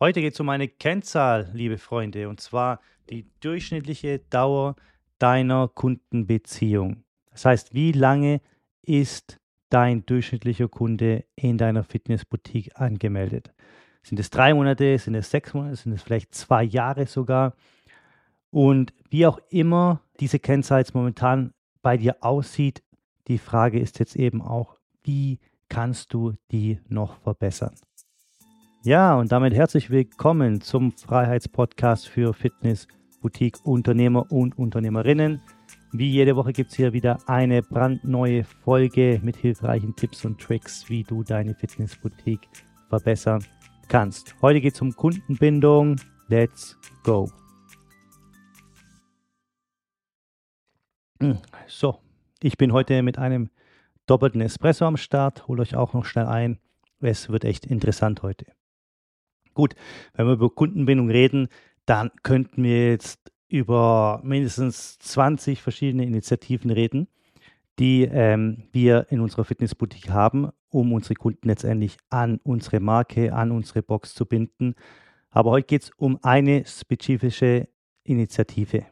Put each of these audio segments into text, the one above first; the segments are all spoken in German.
Heute geht es um eine Kennzahl, liebe Freunde, und zwar die durchschnittliche Dauer deiner Kundenbeziehung. Das heißt, wie lange ist dein durchschnittlicher Kunde in deiner Fitnessboutique angemeldet? Sind es drei Monate, sind es sechs Monate, sind es vielleicht zwei Jahre sogar? Und wie auch immer diese Kennzahl jetzt momentan bei dir aussieht, die Frage ist jetzt eben auch, wie kannst du die noch verbessern? Ja, und damit herzlich willkommen zum Freiheitspodcast für Fitness, Boutique, Unternehmer und Unternehmerinnen. Wie jede Woche gibt es hier wieder eine brandneue Folge mit hilfreichen Tipps und Tricks, wie du deine Fitnessboutique verbessern kannst. Heute geht es um Kundenbindung. Let's go. So, ich bin heute mit einem doppelten Espresso am Start. Holt euch auch noch schnell ein. Es wird echt interessant heute. Gut, wenn wir über Kundenbindung reden, dann könnten wir jetzt über mindestens 20 verschiedene Initiativen reden, die ähm, wir in unserer Fitnessboutique haben, um unsere Kunden letztendlich an unsere Marke, an unsere Box zu binden. Aber heute geht es um eine spezifische Initiative.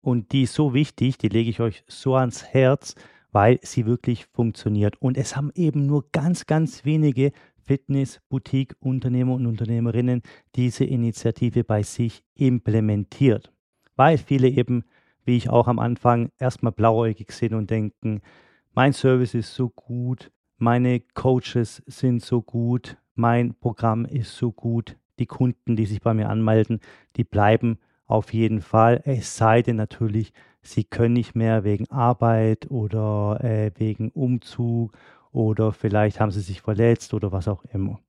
Und die ist so wichtig, die lege ich euch so ans Herz, weil sie wirklich funktioniert. Und es haben eben nur ganz, ganz wenige Fitness, Boutique, Unternehmer und Unternehmerinnen diese Initiative bei sich implementiert. Weil viele eben, wie ich auch am Anfang, erstmal blauäugig sind und denken, mein Service ist so gut, meine Coaches sind so gut, mein Programm ist so gut, die Kunden, die sich bei mir anmelden, die bleiben auf jeden Fall. Es sei denn natürlich, sie können nicht mehr wegen Arbeit oder äh, wegen Umzug oder vielleicht haben sie sich verletzt oder was auch immer.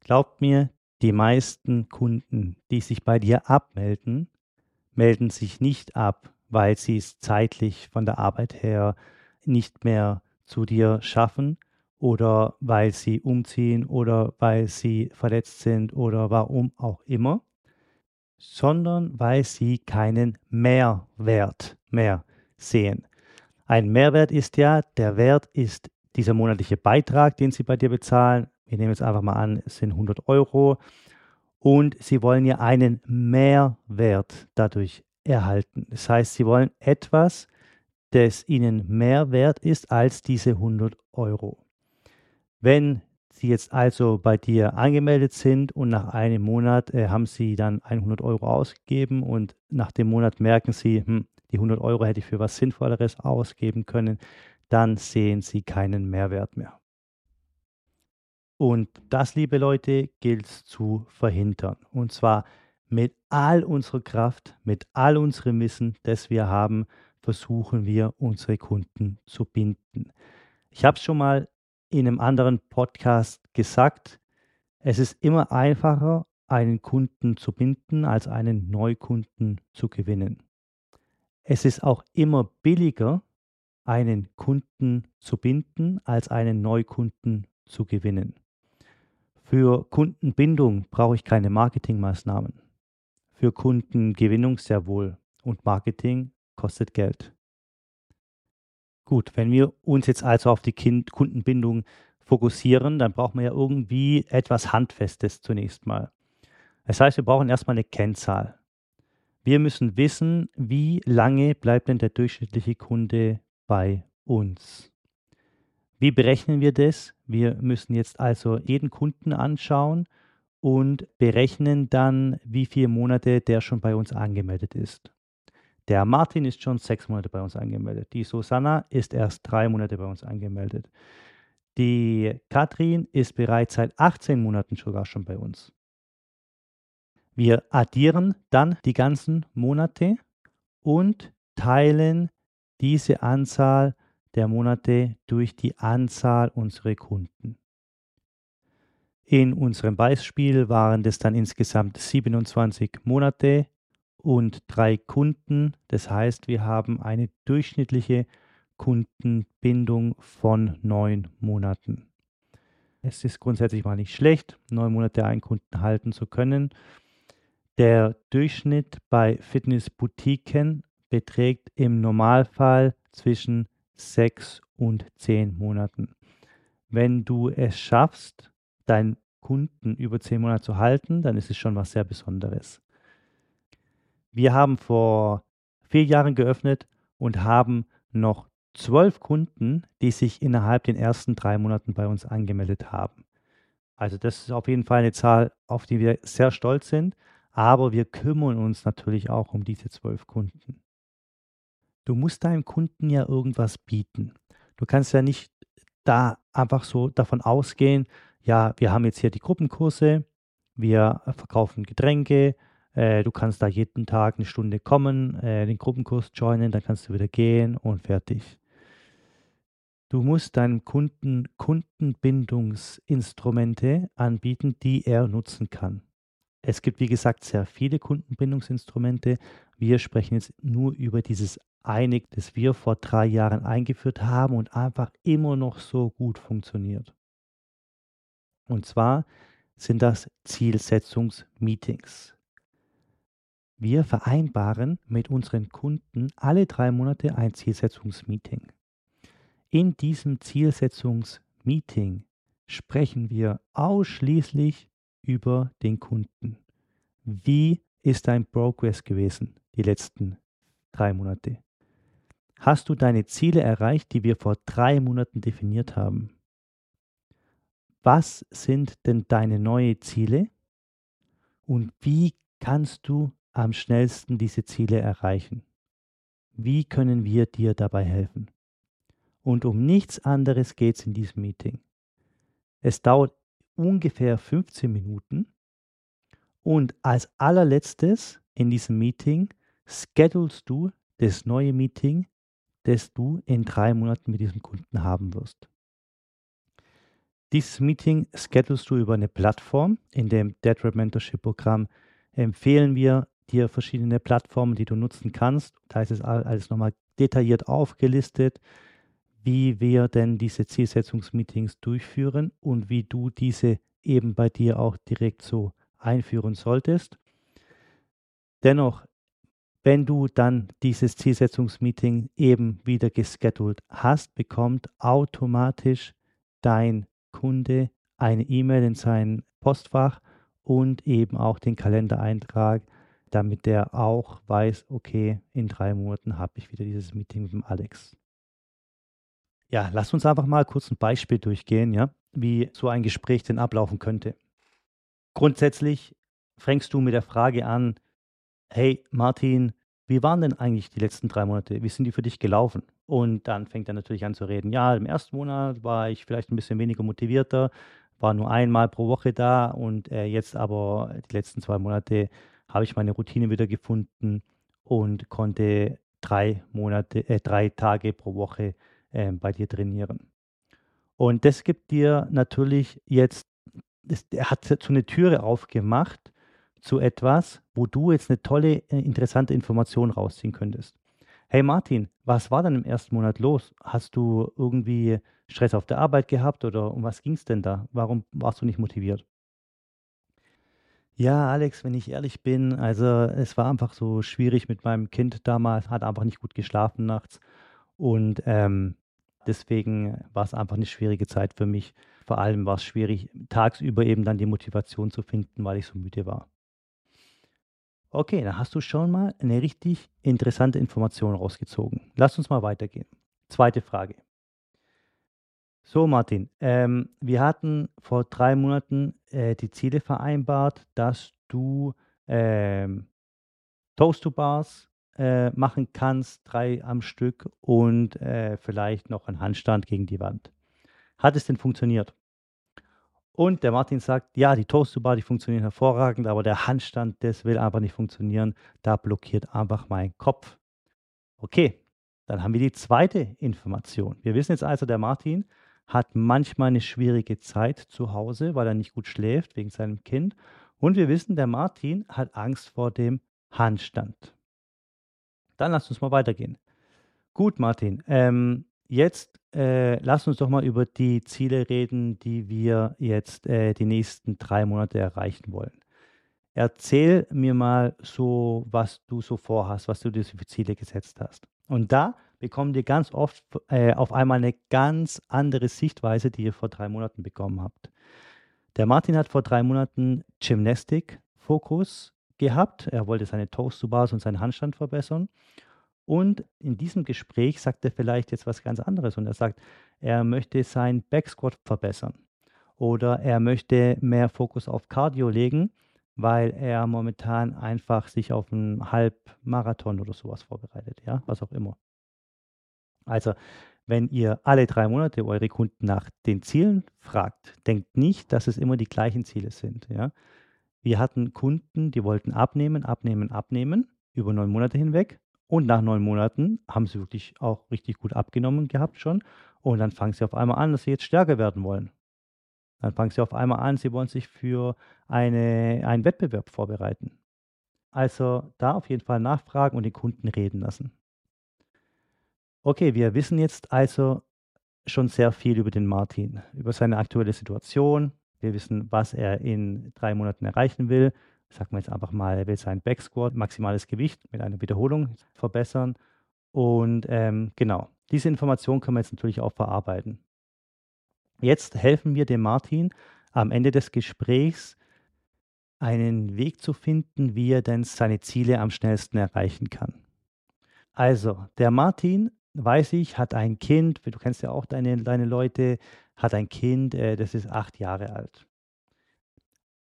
Glaubt mir, die meisten Kunden, die sich bei dir abmelden, melden sich nicht ab, weil sie es zeitlich von der Arbeit her nicht mehr zu dir schaffen oder weil sie umziehen oder weil sie verletzt sind oder warum auch immer, sondern weil sie keinen Mehrwert mehr sehen. Ein Mehrwert ist ja, der Wert ist dieser monatliche Beitrag, den Sie bei dir bezahlen. Wir nehmen jetzt einfach mal an, es sind 100 Euro. Und Sie wollen ja einen Mehrwert dadurch erhalten. Das heißt, Sie wollen etwas, das Ihnen mehr wert ist als diese 100 Euro. Wenn Sie jetzt also bei dir angemeldet sind und nach einem Monat äh, haben Sie dann 100 Euro ausgegeben und nach dem Monat merken Sie, hm, die 100 Euro hätte ich für was Sinnvolleres ausgeben können, dann sehen Sie keinen Mehrwert mehr. Und das, liebe Leute, gilt zu verhindern. Und zwar mit all unserer Kraft, mit all unserem Wissen, das wir haben, versuchen wir, unsere Kunden zu binden. Ich habe es schon mal in einem anderen Podcast gesagt, es ist immer einfacher, einen Kunden zu binden, als einen Neukunden zu gewinnen. Es ist auch immer billiger, einen Kunden zu binden, als einen Neukunden zu gewinnen. Für Kundenbindung brauche ich keine Marketingmaßnahmen. Für Kundengewinnung sehr wohl. Und Marketing kostet Geld. Gut, wenn wir uns jetzt also auf die kind Kundenbindung fokussieren, dann brauchen wir ja irgendwie etwas Handfestes zunächst mal. Das heißt, wir brauchen erstmal eine Kennzahl. Wir müssen wissen, wie lange bleibt denn der durchschnittliche Kunde bei uns. Wie berechnen wir das? Wir müssen jetzt also jeden Kunden anschauen und berechnen dann, wie viele Monate der schon bei uns angemeldet ist. Der Martin ist schon sechs Monate bei uns angemeldet. Die Susanna ist erst drei Monate bei uns angemeldet. Die Katrin ist bereits seit 18 Monaten sogar schon bei uns. Wir addieren dann die ganzen Monate und teilen diese Anzahl der Monate durch die Anzahl unserer Kunden. In unserem Beispiel waren das dann insgesamt 27 Monate und drei Kunden. Das heißt, wir haben eine durchschnittliche Kundenbindung von neun Monaten. Es ist grundsätzlich mal nicht schlecht, neun Monate einen Kunden halten zu können. Der Durchschnitt bei Fitnessboutiquen beträgt im Normalfall zwischen sechs und zehn Monaten. Wenn du es schaffst, deinen Kunden über zehn Monate zu halten, dann ist es schon was sehr Besonderes. Wir haben vor vier Jahren geöffnet und haben noch zwölf Kunden, die sich innerhalb den ersten drei Monaten bei uns angemeldet haben. Also das ist auf jeden Fall eine Zahl, auf die wir sehr stolz sind, aber wir kümmern uns natürlich auch um diese zwölf Kunden. Du musst deinem Kunden ja irgendwas bieten. Du kannst ja nicht da einfach so davon ausgehen, ja, wir haben jetzt hier die Gruppenkurse, wir verkaufen Getränke, äh, du kannst da jeden Tag eine Stunde kommen, äh, den Gruppenkurs joinen, dann kannst du wieder gehen und fertig. Du musst deinem Kunden Kundenbindungsinstrumente anbieten, die er nutzen kann. Es gibt, wie gesagt, sehr viele Kundenbindungsinstrumente. Wir sprechen jetzt nur über dieses eine, das wir vor drei Jahren eingeführt haben und einfach immer noch so gut funktioniert. Und zwar sind das Zielsetzungsmeetings. Wir vereinbaren mit unseren Kunden alle drei Monate ein Zielsetzungsmeeting. In diesem Zielsetzungsmeeting sprechen wir ausschließlich über den Kunden. Wie ist dein Progress gewesen die letzten drei Monate? Hast du deine Ziele erreicht, die wir vor drei Monaten definiert haben? Was sind denn deine neuen Ziele? Und wie kannst du am schnellsten diese Ziele erreichen? Wie können wir dir dabei helfen? Und um nichts anderes geht es in diesem Meeting. Es dauert ungefähr 15 Minuten. Und als allerletztes in diesem Meeting schedulst du das neue Meeting, das du in drei Monaten mit diesem Kunden haben wirst. Dieses Meeting schedulst du über eine Plattform. In dem Dead Rap Mentorship Programm empfehlen wir dir verschiedene Plattformen, die du nutzen kannst. Da ist es alles nochmal detailliert aufgelistet wie wir denn diese Zielsetzungsmeetings durchführen und wie du diese eben bei dir auch direkt so einführen solltest. Dennoch, wenn du dann dieses Zielsetzungsmeeting eben wieder geschedult hast, bekommt automatisch dein Kunde eine E-Mail in sein Postfach und eben auch den Kalendereintrag, damit der auch weiß, okay, in drei Monaten habe ich wieder dieses Meeting mit dem Alex. Ja, lass uns einfach mal kurz ein Beispiel durchgehen, ja, wie so ein Gespräch denn ablaufen könnte. Grundsätzlich fängst du mit der Frage an, hey Martin, wie waren denn eigentlich die letzten drei Monate? Wie sind die für dich gelaufen? Und dann fängt er natürlich an zu reden, ja, im ersten Monat war ich vielleicht ein bisschen weniger motivierter, war nur einmal pro Woche da und äh, jetzt aber die letzten zwei Monate habe ich meine Routine wieder gefunden und konnte drei Monate, äh, drei Tage pro Woche äh, bei dir trainieren. Und das gibt dir natürlich jetzt, er hat so eine Türe aufgemacht zu etwas, wo du jetzt eine tolle, äh, interessante Information rausziehen könntest. Hey Martin, was war denn im ersten Monat los? Hast du irgendwie Stress auf der Arbeit gehabt oder um was ging es denn da? Warum warst du nicht motiviert? Ja, Alex, wenn ich ehrlich bin, also es war einfach so schwierig mit meinem Kind damals, hat einfach nicht gut geschlafen nachts und ähm, deswegen war es einfach eine schwierige Zeit für mich. Vor allem war es schwierig, tagsüber eben dann die Motivation zu finden, weil ich so müde war. Okay, dann hast du schon mal eine richtig interessante Information rausgezogen. Lass uns mal weitergehen. Zweite Frage. So, Martin, ähm, wir hatten vor drei Monaten äh, die Ziele vereinbart, dass du ähm, Toast-to-Bars äh, machen kannst, drei am Stück und äh, vielleicht noch einen Handstand gegen die Wand. Hat es denn funktioniert? Und der Martin sagt, ja, die Toast-to-Bar, die funktionieren hervorragend, aber der Handstand, das will einfach nicht funktionieren. Da blockiert einfach mein Kopf. Okay, dann haben wir die zweite Information. Wir wissen jetzt also, der Martin hat manchmal eine schwierige Zeit zu Hause, weil er nicht gut schläft wegen seinem Kind. Und wir wissen, der Martin hat Angst vor dem Handstand. Dann lass uns mal weitergehen. Gut, Martin. Ähm, jetzt äh, lass uns doch mal über die Ziele reden, die wir jetzt äh, die nächsten drei Monate erreichen wollen. Erzähl mir mal so, was du so vorhast, was du dir für Ziele gesetzt hast. Und da bekommt ihr ganz oft äh, auf einmal eine ganz andere Sichtweise, die ihr vor drei Monaten bekommen habt. Der Martin hat vor drei Monaten Gymnastik-Fokus gehabt. Er wollte seine Toast to Bars und seinen Handstand verbessern. Und in diesem Gespräch sagt er vielleicht jetzt was ganz anderes und er sagt, er möchte sein Backsquat verbessern oder er möchte mehr Fokus auf Cardio legen, weil er momentan einfach sich auf einen Halbmarathon oder sowas vorbereitet, ja, was auch immer. Also, wenn ihr alle drei Monate eure Kunden nach den Zielen fragt, denkt nicht, dass es immer die gleichen Ziele sind, ja. Wir hatten Kunden, die wollten abnehmen, abnehmen, abnehmen über neun Monate hinweg und nach neun Monaten haben sie wirklich auch richtig gut abgenommen gehabt schon. Und dann fangen sie auf einmal an, dass sie jetzt stärker werden wollen. Dann fangen sie auf einmal an, sie wollen sich für eine, einen Wettbewerb vorbereiten. Also da auf jeden Fall nachfragen und den Kunden reden lassen. Okay, wir wissen jetzt also schon sehr viel über den Martin, über seine aktuelle Situation. Wir wissen, was er in drei Monaten erreichen will sagen wir jetzt einfach mal, er will sein Backsquat, maximales Gewicht mit einer Wiederholung verbessern. Und ähm, genau, diese Information können wir jetzt natürlich auch verarbeiten. Jetzt helfen wir dem Martin am Ende des Gesprächs einen Weg zu finden, wie er denn seine Ziele am schnellsten erreichen kann. Also, der Martin, weiß ich, hat ein Kind, du kennst ja auch deine, deine Leute, hat ein Kind, äh, das ist acht Jahre alt.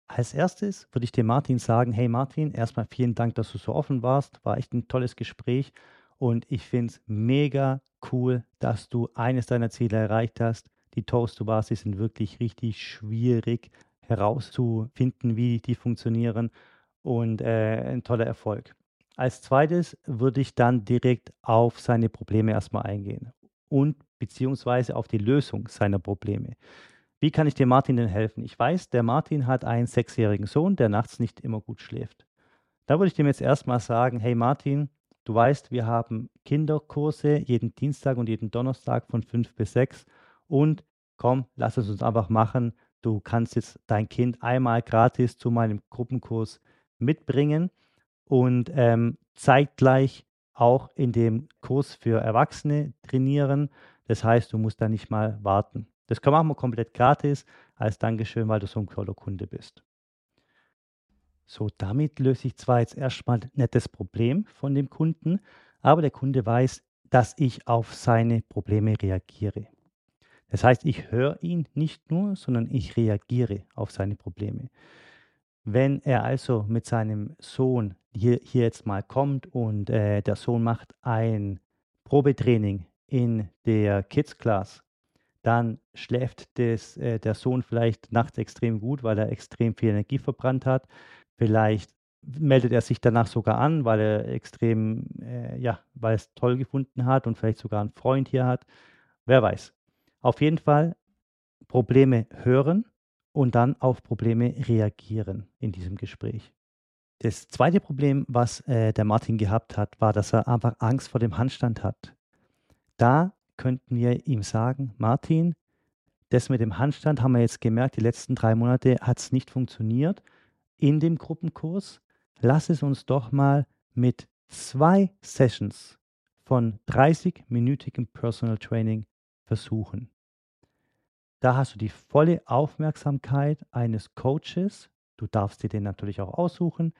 Als erstes würde ich dem Martin sagen, hey Martin, erstmal vielen Dank, dass du so offen warst. War echt ein tolles Gespräch und ich finde es mega cool, dass du eines deiner Ziele erreicht hast. Die Toast-to-Bars sind wirklich richtig schwierig herauszufinden, wie die funktionieren und äh, ein toller Erfolg. Als zweites würde ich dann direkt auf seine Probleme erstmal eingehen und beziehungsweise auf die Lösung seiner Probleme. Wie kann ich dem Martin denn helfen? Ich weiß, der Martin hat einen sechsjährigen Sohn, der nachts nicht immer gut schläft. Da würde ich dem jetzt erstmal sagen, hey Martin, du weißt, wir haben Kinderkurse jeden Dienstag und jeden Donnerstag von fünf bis sechs und komm, lass es uns einfach machen. Du kannst jetzt dein Kind einmal gratis zu meinem Gruppenkurs mitbringen und ähm, zeitgleich auch in dem Kurs für Erwachsene trainieren. Das heißt, du musst da nicht mal warten. Das machen wir komplett gratis als Dankeschön, weil du so ein toller Kunde bist. So, damit löse ich zwar jetzt erstmal nicht das Problem von dem Kunden, aber der Kunde weiß, dass ich auf seine Probleme reagiere. Das heißt, ich höre ihn nicht nur, sondern ich reagiere auf seine Probleme. Wenn er also mit seinem Sohn hier, hier jetzt mal kommt und äh, der Sohn macht ein Probetraining in der Kids Class dann schläft des, äh, der Sohn vielleicht nachts extrem gut, weil er extrem viel Energie verbrannt hat. Vielleicht meldet er sich danach sogar an, weil er extrem, äh, ja, weil es toll gefunden hat und vielleicht sogar einen Freund hier hat. Wer weiß. Auf jeden Fall Probleme hören und dann auf Probleme reagieren in diesem Gespräch. Das zweite Problem, was äh, der Martin gehabt hat, war, dass er einfach Angst vor dem Handstand hat. Da könnten wir ihm sagen, Martin, das mit dem Handstand haben wir jetzt gemerkt, die letzten drei Monate hat es nicht funktioniert in dem Gruppenkurs. Lass es uns doch mal mit zwei Sessions von 30-minütigem Personal Training versuchen. Da hast du die volle Aufmerksamkeit eines Coaches. Du darfst dir den natürlich auch aussuchen,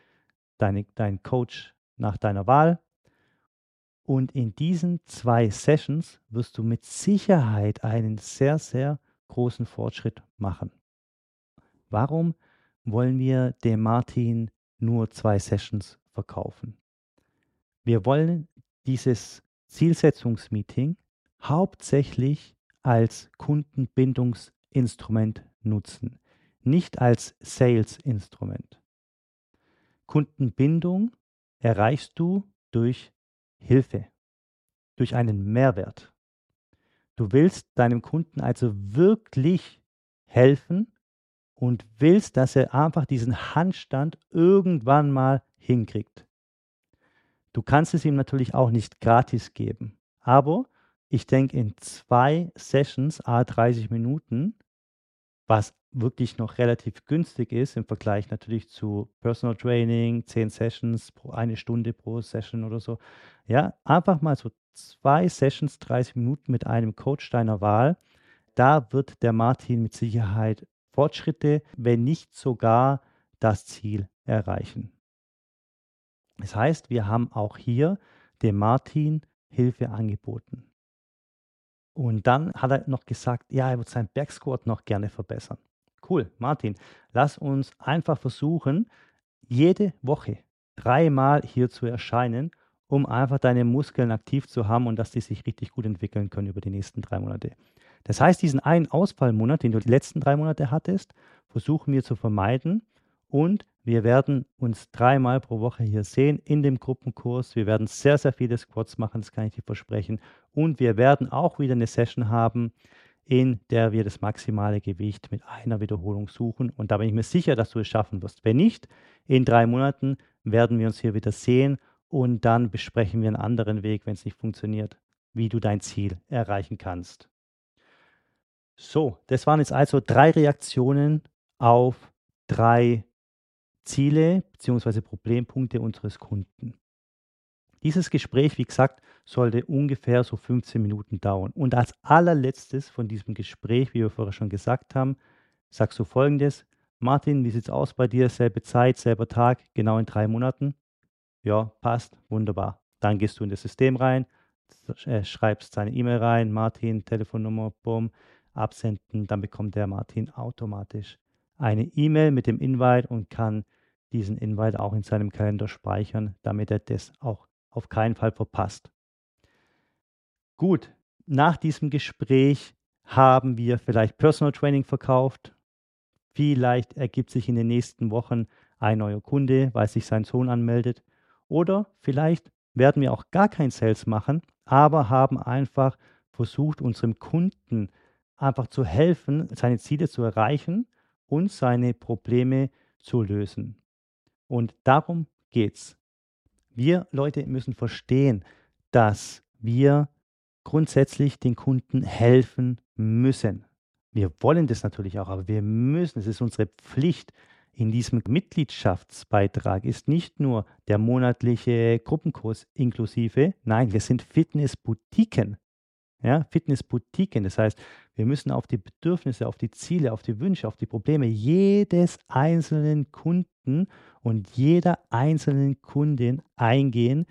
deine, dein Coach nach deiner Wahl. Und in diesen zwei Sessions wirst du mit Sicherheit einen sehr, sehr großen Fortschritt machen. Warum wollen wir dem Martin nur zwei Sessions verkaufen? Wir wollen dieses Zielsetzungsmeeting hauptsächlich als Kundenbindungsinstrument nutzen, nicht als Sales-Instrument. Kundenbindung erreichst du durch Hilfe, durch einen Mehrwert. Du willst deinem Kunden also wirklich helfen und willst, dass er einfach diesen Handstand irgendwann mal hinkriegt. Du kannst es ihm natürlich auch nicht gratis geben, aber ich denke, in zwei Sessions, a 30 Minuten, was wirklich noch relativ günstig ist im Vergleich natürlich zu Personal Training, 10 Sessions pro eine Stunde pro Session oder so. Ja, einfach mal so zwei Sessions, 30 Minuten mit einem Coach deiner Wahl. Da wird der Martin mit Sicherheit Fortschritte, wenn nicht sogar das Ziel erreichen. Das heißt, wir haben auch hier dem Martin Hilfe angeboten. Und dann hat er noch gesagt, ja, er wird seinen Backsquat noch gerne verbessern. Cool, Martin, lass uns einfach versuchen, jede Woche dreimal hier zu erscheinen, um einfach deine Muskeln aktiv zu haben und dass die sich richtig gut entwickeln können über die nächsten drei Monate. Das heißt, diesen einen Ausfallmonat, den du die letzten drei Monate hattest, versuchen wir zu vermeiden und wir werden uns dreimal pro Woche hier sehen in dem Gruppenkurs. Wir werden sehr, sehr viele Squats machen, das kann ich dir versprechen. Und wir werden auch wieder eine Session haben, in der wir das maximale Gewicht mit einer Wiederholung suchen. Und da bin ich mir sicher, dass du es schaffen wirst. Wenn nicht, in drei Monaten werden wir uns hier wieder sehen und dann besprechen wir einen anderen Weg, wenn es nicht funktioniert, wie du dein Ziel erreichen kannst. So, das waren jetzt also drei Reaktionen auf drei Ziele bzw. Problempunkte unseres Kunden. Dieses Gespräch, wie gesagt, sollte ungefähr so 15 Minuten dauern. Und als allerletztes von diesem Gespräch, wie wir vorher schon gesagt haben, sagst du folgendes: Martin, wie sieht es aus bei dir? Selbe Zeit, selber Tag, genau in drei Monaten? Ja, passt, wunderbar. Dann gehst du in das System rein, äh, schreibst seine E-Mail rein, Martin, Telefonnummer, bumm, absenden, dann bekommt der Martin automatisch eine E-Mail mit dem Invite und kann diesen Invite auch in seinem Kalender speichern, damit er das auch auf keinen Fall verpasst. Gut, nach diesem Gespräch haben wir vielleicht Personal Training verkauft. Vielleicht ergibt sich in den nächsten Wochen ein neuer Kunde, weil sich sein Sohn anmeldet. Oder vielleicht werden wir auch gar kein Sales machen, aber haben einfach versucht, unserem Kunden einfach zu helfen, seine Ziele zu erreichen und seine Probleme zu lösen. Und darum geht's. Wir Leute müssen verstehen, dass wir grundsätzlich den Kunden helfen müssen. Wir wollen das natürlich auch, aber wir müssen, es ist unsere Pflicht. In diesem Mitgliedschaftsbeitrag ist nicht nur der monatliche Gruppenkurs inklusive, nein, wir sind Fitnessboutiquen. Ja, Fitnessboutiquen. Das heißt, wir müssen auf die Bedürfnisse, auf die Ziele, auf die Wünsche, auf die Probleme jedes einzelnen Kunden und jeder einzelnen Kundin eingehen,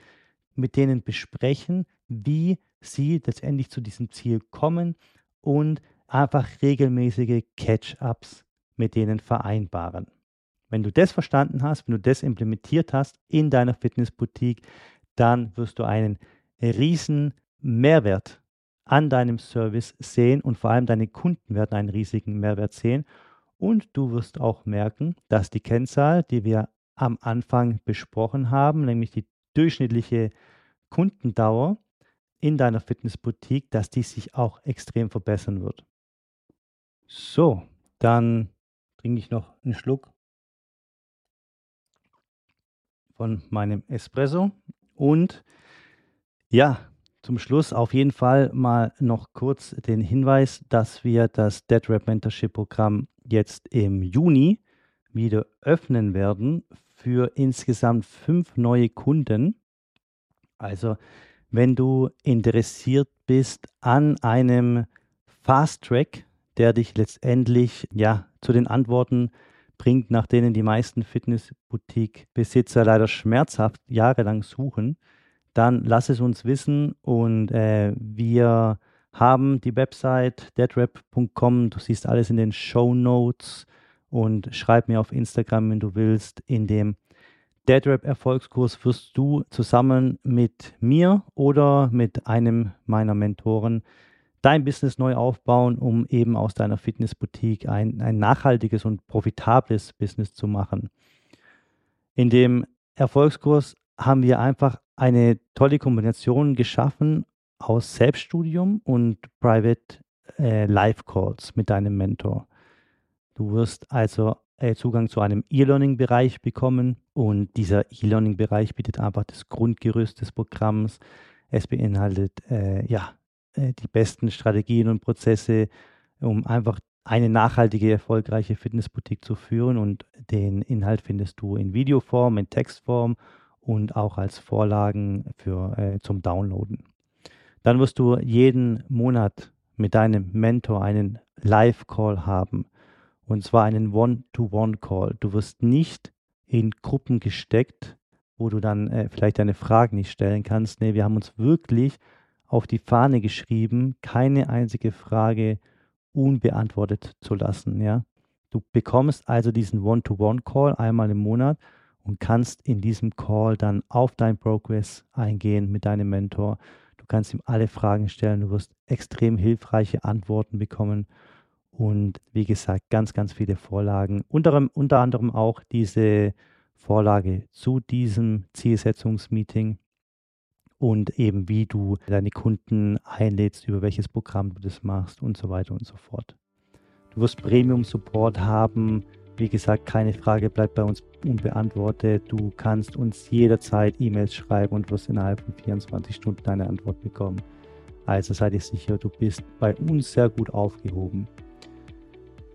mit denen besprechen, wie sie letztendlich zu diesem Ziel kommen und einfach regelmäßige Catch-ups mit denen vereinbaren. Wenn du das verstanden hast, wenn du das implementiert hast in deiner Fitnessboutique, dann wirst du einen riesen Mehrwert an deinem Service sehen und vor allem deine Kunden werden einen riesigen Mehrwert sehen. Und du wirst auch merken, dass die Kennzahl, die wir am Anfang besprochen haben, nämlich die durchschnittliche Kundendauer in deiner Fitnessboutique, dass die sich auch extrem verbessern wird. So, dann trinke ich noch einen Schluck von meinem Espresso und ja, zum Schluss auf jeden Fall mal noch kurz den Hinweis, dass wir das Dead Rap Mentorship Programm jetzt im Juni wieder öffnen werden für insgesamt fünf neue Kunden. Also wenn du interessiert bist an einem Fast Track, der dich letztendlich ja zu den Antworten bringt, nach denen die meisten Fitnessboutique-Besitzer leider schmerzhaft jahrelang suchen, dann lass es uns wissen und äh, wir haben die Website deadrap.com. Du siehst alles in den Show Notes und schreib mir auf Instagram, wenn du willst. In dem Deadrap Erfolgskurs wirst du zusammen mit mir oder mit einem meiner Mentoren dein Business neu aufbauen, um eben aus deiner Fitnessboutique ein, ein nachhaltiges und profitables Business zu machen. In dem Erfolgskurs haben wir einfach eine tolle Kombination geschaffen aus Selbststudium und Private äh, Live Calls mit deinem Mentor. Du wirst also äh, Zugang zu einem E-Learning-Bereich bekommen und dieser E-Learning-Bereich bietet einfach das Grundgerüst des Programms. Es beinhaltet äh, ja, äh, die besten Strategien und Prozesse, um einfach eine nachhaltige, erfolgreiche Fitnessboutique zu führen und den Inhalt findest du in Videoform, in Textform und auch als Vorlagen für, äh, zum Downloaden. Dann wirst du jeden Monat mit deinem Mentor einen Live-Call haben Und zwar einen One-to-One-Call. Du wirst nicht in Gruppen gesteckt, wo du dann äh, vielleicht deine Fragen nicht stellen kannst. Nee, wir haben uns wirklich auf die Fahne geschrieben, keine einzige Frage unbeantwortet zu lassen. Ja? Du bekommst also diesen One-to-One-Call einmal im Monat und kannst in diesem Call dann auf dein Progress eingehen mit deinem Mentor. Du kannst ihm alle Fragen stellen, du wirst extrem hilfreiche Antworten bekommen und wie gesagt, ganz, ganz viele Vorlagen. Unter, unter anderem auch diese Vorlage zu diesem Zielsetzungsmeeting und eben wie du deine Kunden einlädst, über welches Programm du das machst und so weiter und so fort. Du wirst Premium-Support haben. Wie gesagt, keine Frage bleibt bei uns unbeantwortet. Du kannst uns jederzeit E-Mails schreiben und wirst innerhalb von 24 Stunden deine Antwort bekommen. Also sei dir sicher, du bist bei uns sehr gut aufgehoben.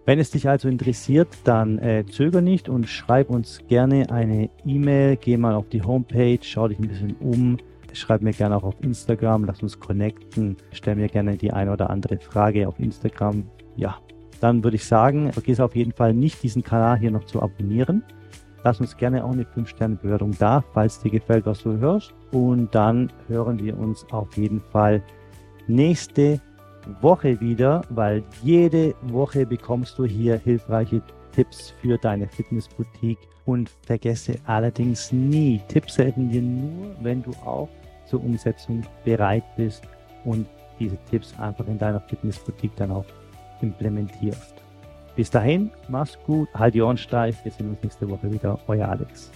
Wenn es dich also interessiert, dann äh, zöger nicht und schreib uns gerne eine E-Mail. Geh mal auf die Homepage, schau dich ein bisschen um. Schreib mir gerne auch auf Instagram, lass uns connecten. Stell mir gerne die eine oder andere Frage auf Instagram. Ja, dann würde ich sagen, vergiss auf jeden Fall nicht, diesen Kanal hier noch zu abonnieren. Lass uns gerne auch eine 5-Sterne-Bewertung da, falls dir gefällt, was du hörst. Und dann hören wir uns auf jeden Fall nächste Woche wieder, weil jede Woche bekommst du hier hilfreiche Tipps für deine Fitnessboutique und vergesse allerdings nie, Tipps helfen dir nur, wenn du auch zur Umsetzung bereit bist und diese Tipps einfach in deiner Fitnessboutique dann auch implementierst. Bis dahin, mach's gut, halt die Ohren steif, wir sehen uns nächste Woche wieder, euer Alex.